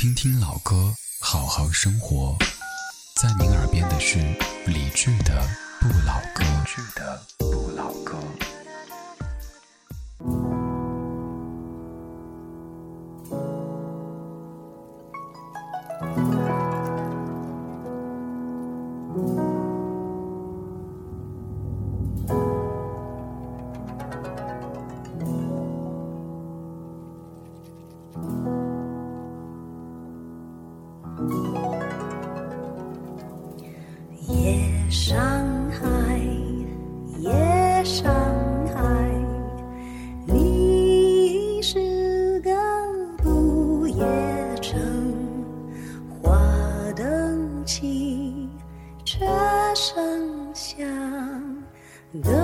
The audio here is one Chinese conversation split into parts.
听听老歌，好好生活。在您耳边的是理智的《不老歌》。The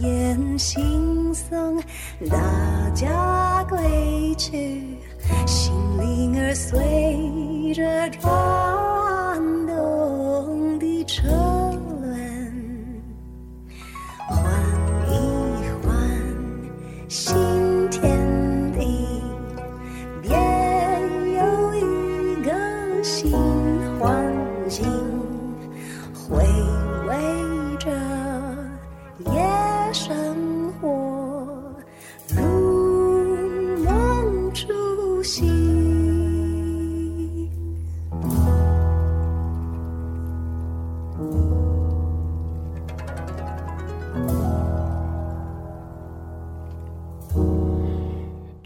眼惺忪，大家归去，心灵儿随着窗。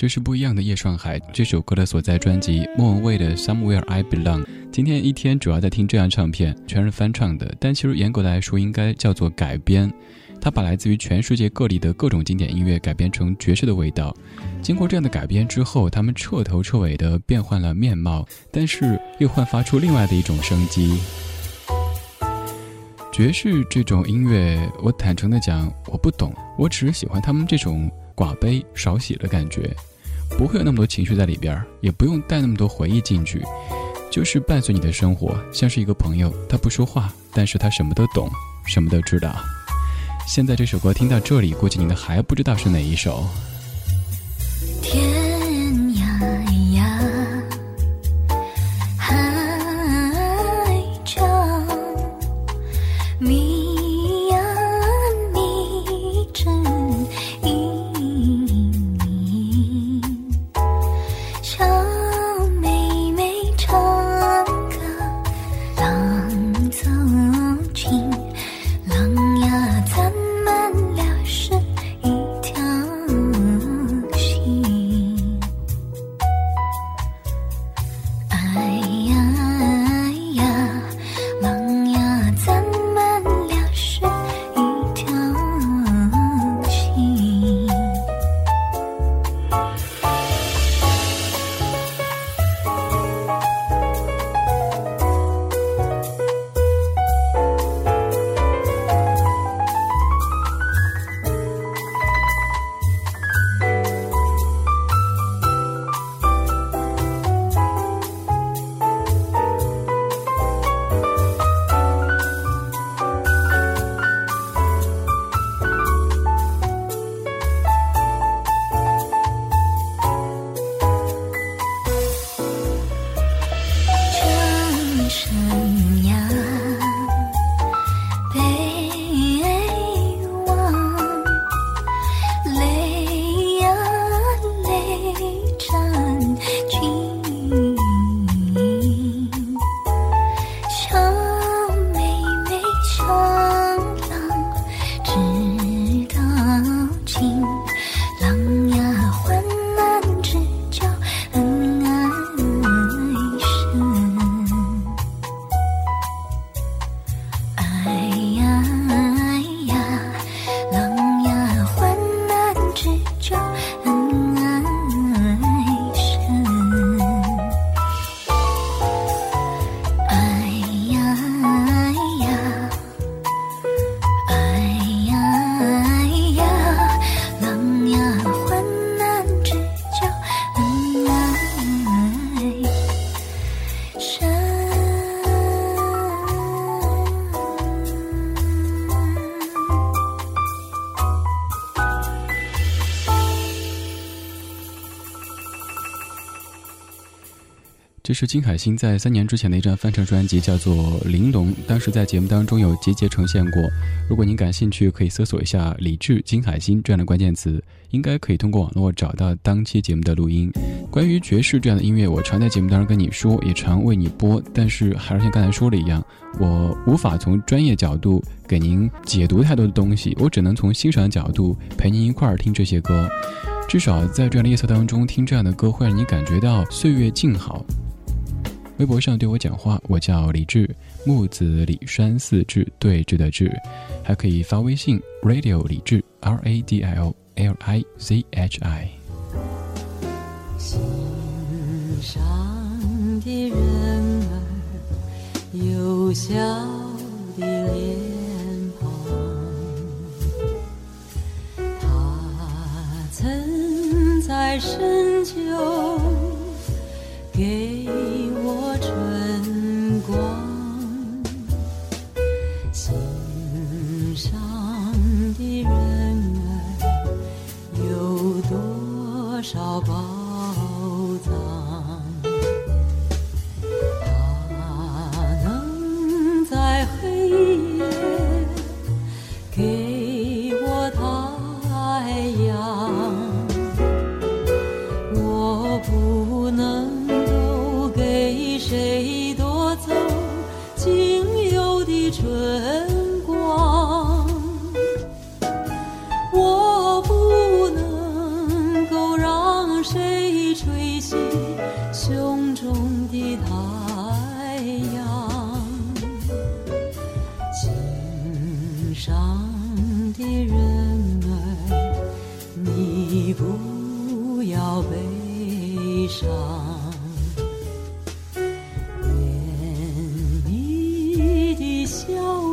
这是不一样的夜上海这首歌的所在专辑，莫文蔚的《Somewhere I Belong》。今天一天主要在听这张唱片，全是翻唱的，但其实严格来说应该叫做改编。他把来自于全世界各地的各种经典音乐改编成爵士的味道。经过这样的改编之后，他们彻头彻尾的变换了面貌，但是又焕发出另外的一种生机。爵士这种音乐，我坦诚的讲，我不懂，我只是喜欢他们这种。寡悲少喜的感觉，不会有那么多情绪在里边也不用带那么多回忆进去，就是伴随你的生活，像是一个朋友，他不说话，但是他什么都懂，什么都知道。现在这首歌听到这里，估计你们还不知道是哪一首。天。是金海心在三年之前的一张翻唱专辑，叫做《玲珑》，当时在节目当中有节节呈现过。如果您感兴趣，可以搜索一下“李志、金海心”这样的关键词，应该可以通过网络找到当期节目的录音。关于爵士这样的音乐，我常在节目当中跟你说，也常为你播，但是还是像刚才说的一样，我无法从专业角度给您解读太多的东西，我只能从欣赏角度陪您一块儿听这些歌。至少在这样的夜色当中听这样的歌，会让你感觉到岁月静好。微博上对我讲话，我叫李志，木子李山四志对峙的志，还可以发微信 radio 李志 R A D I O L I Z H I。的人儿有笑的脸庞，他曾在深秋给。多少包笑。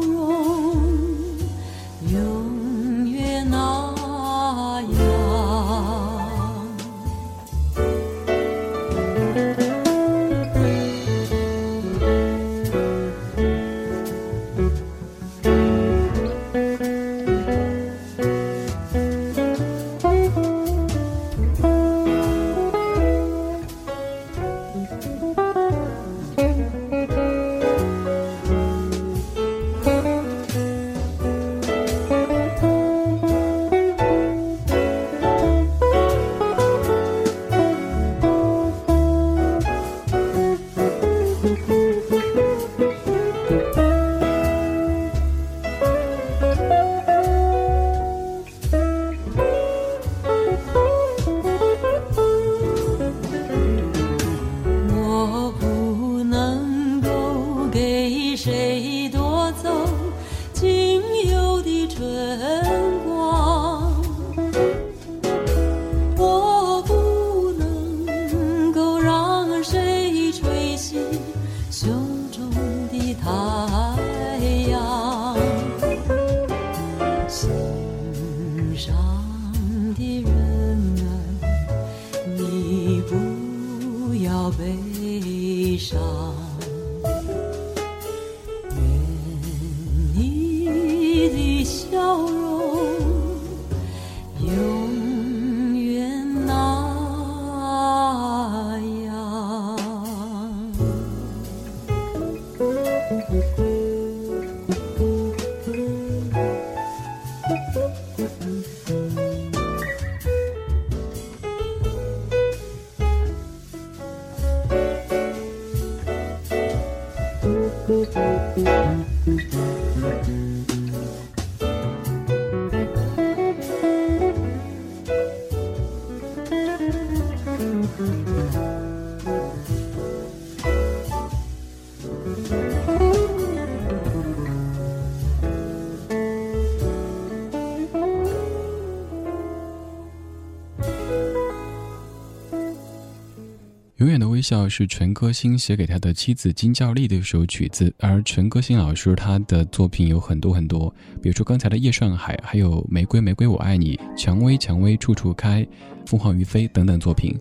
笑是陈歌辛写给他的妻子金教丽的一首曲子，而陈歌辛老师他的作品有很多很多，比如说刚才的《夜上海》，还有《玫瑰玫瑰我爱你》，《蔷薇蔷薇处处开》，《凤凰于飞》等等作品。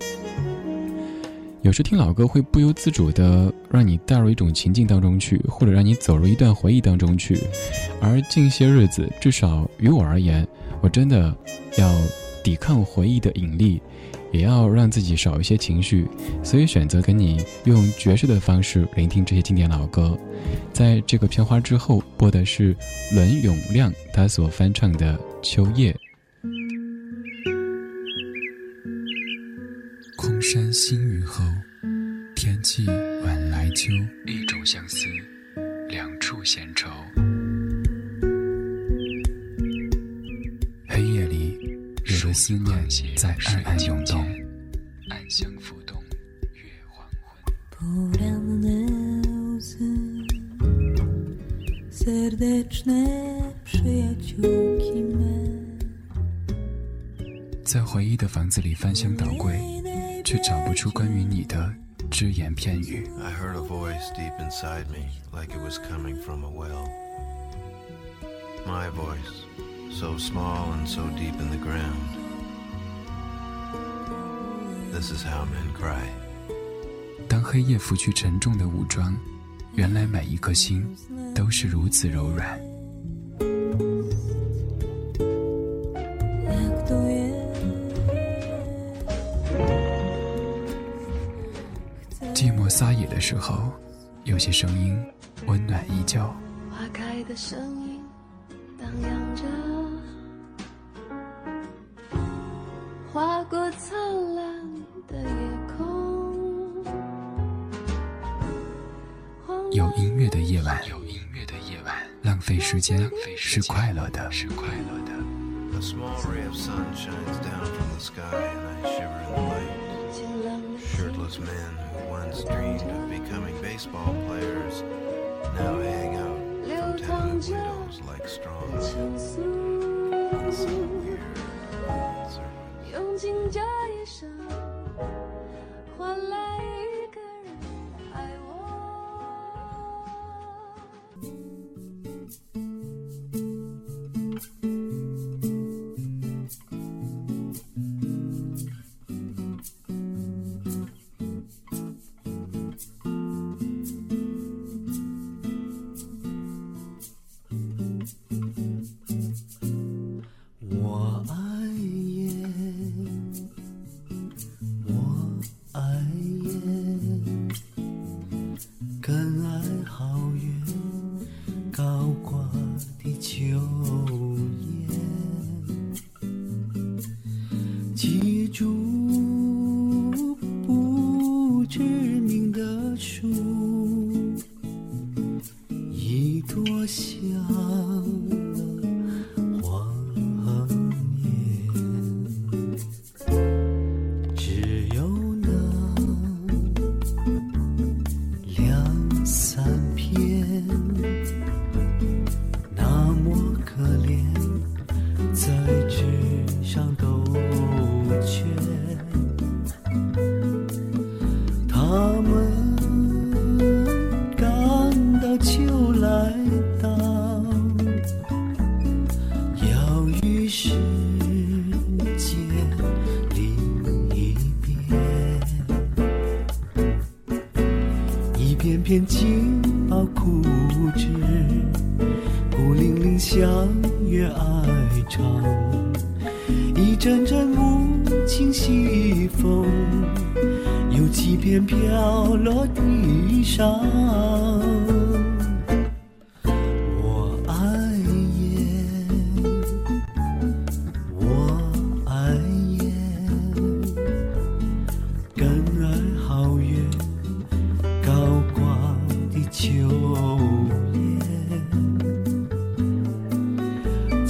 有时听老歌会不由自主的让你带入一种情境当中去，或者让你走入一段回忆当中去。而近些日子，至少于我而言，我真的要抵抗回忆的引力，也要让自己少一些情绪，所以选择跟你用爵士的方式聆听这些经典老歌。在这个片花之后播的是伦永亮他所翻唱的《秋夜》。空山新雨后，天气晚来秋，一种相思，两处闲愁。的思念在暗暗涌动，暗香浮动，月黄昏。在回忆的房子里翻箱倒柜，却找不出关于你的只言片语。I heard a voice deep inside me, like it was coming from a well. My voice, so small and so deep in the ground. 当黑夜拂去沉重的武装，原来每一颗心都是如此柔软。寂寞撒野的时候，有些声音温暖依旧。花开的声音荡漾着，有音乐的夜晚，有音乐的夜晚，浪费时间是快乐的，是快乐的。A small ray of sun shines down from the sky,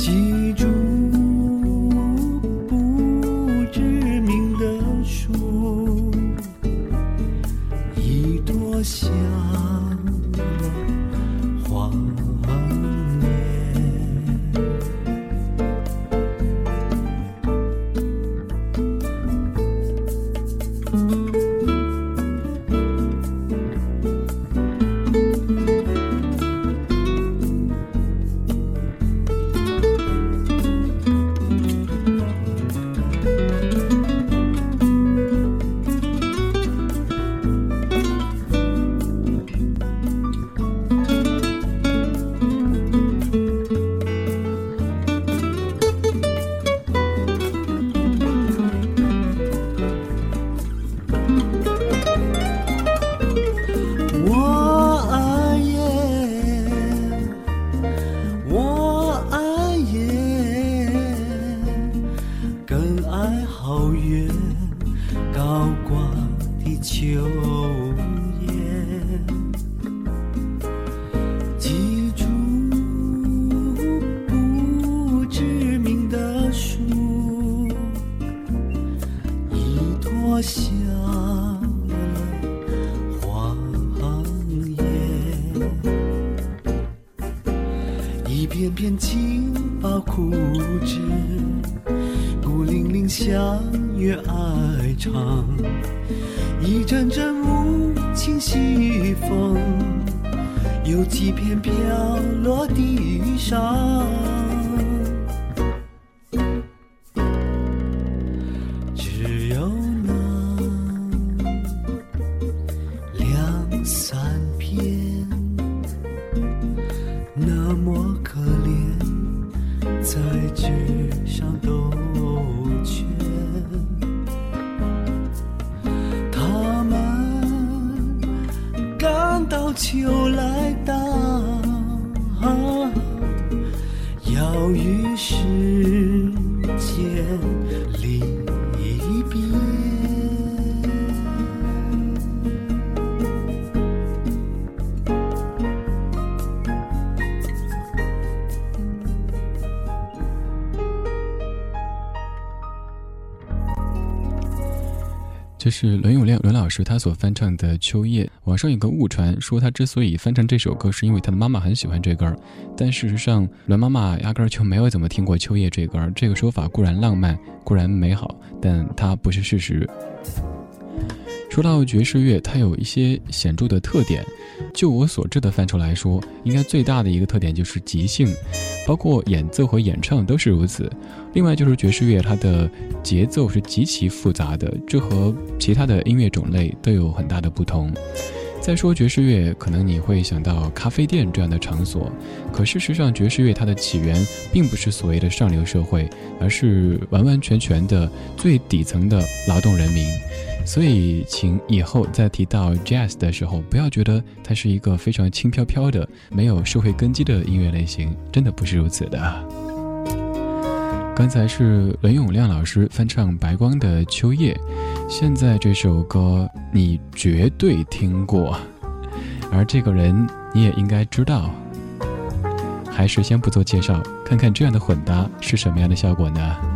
记是伦永亮伦老师他所翻唱的《秋夜》。网上有个误传，说他之所以翻唱这首歌，是因为他的妈妈很喜欢这歌儿。但事实上，伦妈妈压根儿就没有怎么听过《秋夜》这歌儿。这个说法固然浪漫，固然美好，但它不是事实。说到爵士乐，它有一些显著的特点。就我所知的范畴来说，应该最大的一个特点就是即兴，包括演奏和演唱都是如此。另外就是爵士乐，它的节奏是极其复杂的，这和其他的音乐种类都有很大的不同。再说爵士乐，可能你会想到咖啡店这样的场所，可事实上，爵士乐它的起源并不是所谓的上流社会，而是完完全全的最底层的劳动人民。所以，请以后在提到 jazz 的时候，不要觉得它是一个非常轻飘飘的、没有社会根基的音乐类型，真的不是如此的。刚才是伦永亮老师翻唱白光的《秋夜》，现在这首歌你绝对听过，而这个人你也应该知道。还是先不做介绍，看看这样的混搭是什么样的效果呢？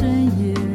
深夜。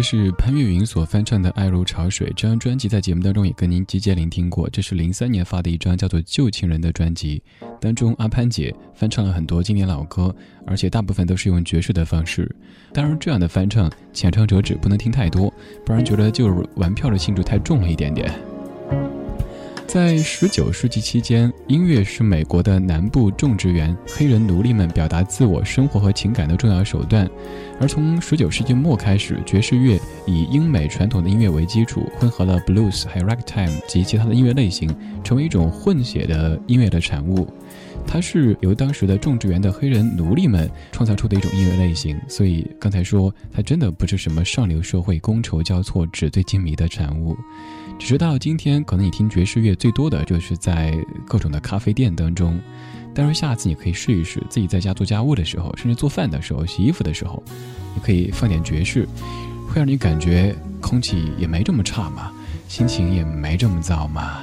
这是潘越云所翻唱的《爱如潮水》这张专辑，在节目当中也跟您集结聆听过。这是零三年发的一张叫做《旧情人》的专辑，当中阿潘姐翻唱了很多经典老歌，而且大部分都是用爵士的方式。当然，这样的翻唱，浅唱辄止，不能听太多，不然觉得就是玩票的性质太重了一点点。在十九世纪期间，音乐是美国的南部种植园黑人奴隶们表达自我生活和情感的重要手段。而从十九世纪末开始，爵士乐以英美传统的音乐为基础，混合了 blues 还有 ragtime 及其他的音乐类型，成为一种混血的音乐的产物。它是由当时的种植园的黑人奴隶们创造出的一种音乐类型，所以刚才说它真的不是什么上流社会觥筹交错、纸醉金迷的产物。只是到今天，可能你听爵士乐最多的就是在各种的咖啡店当中。当然，下次你可以试一试，自己在家做家务的时候，甚至做饭的时候、洗衣服的时候，你可以放点爵士，会让你感觉空气也没这么差嘛，心情也没这么糟嘛。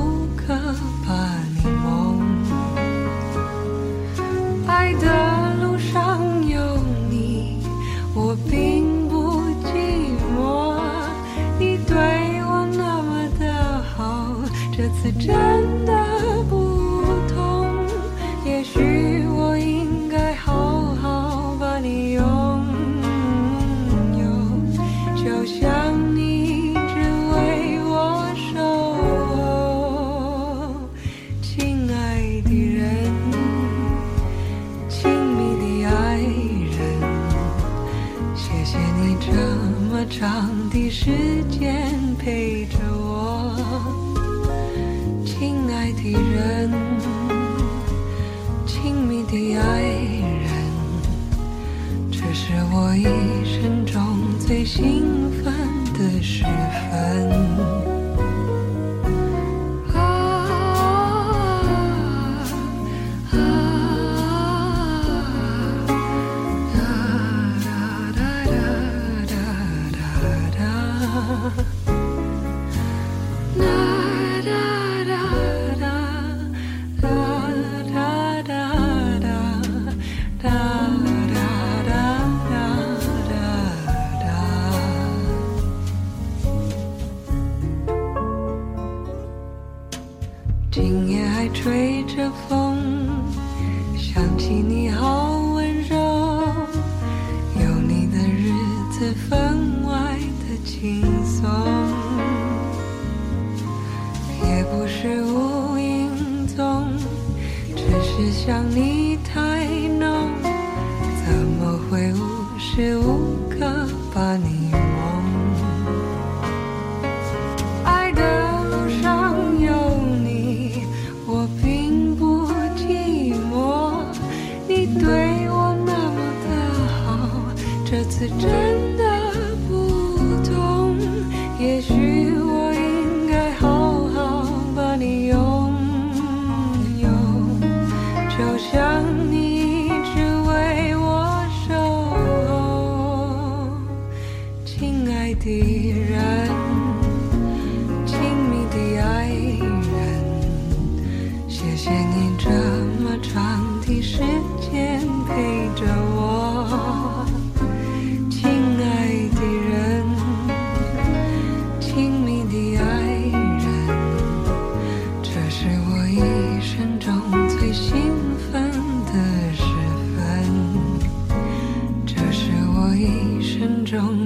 这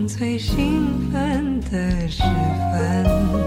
最兴奋的时分。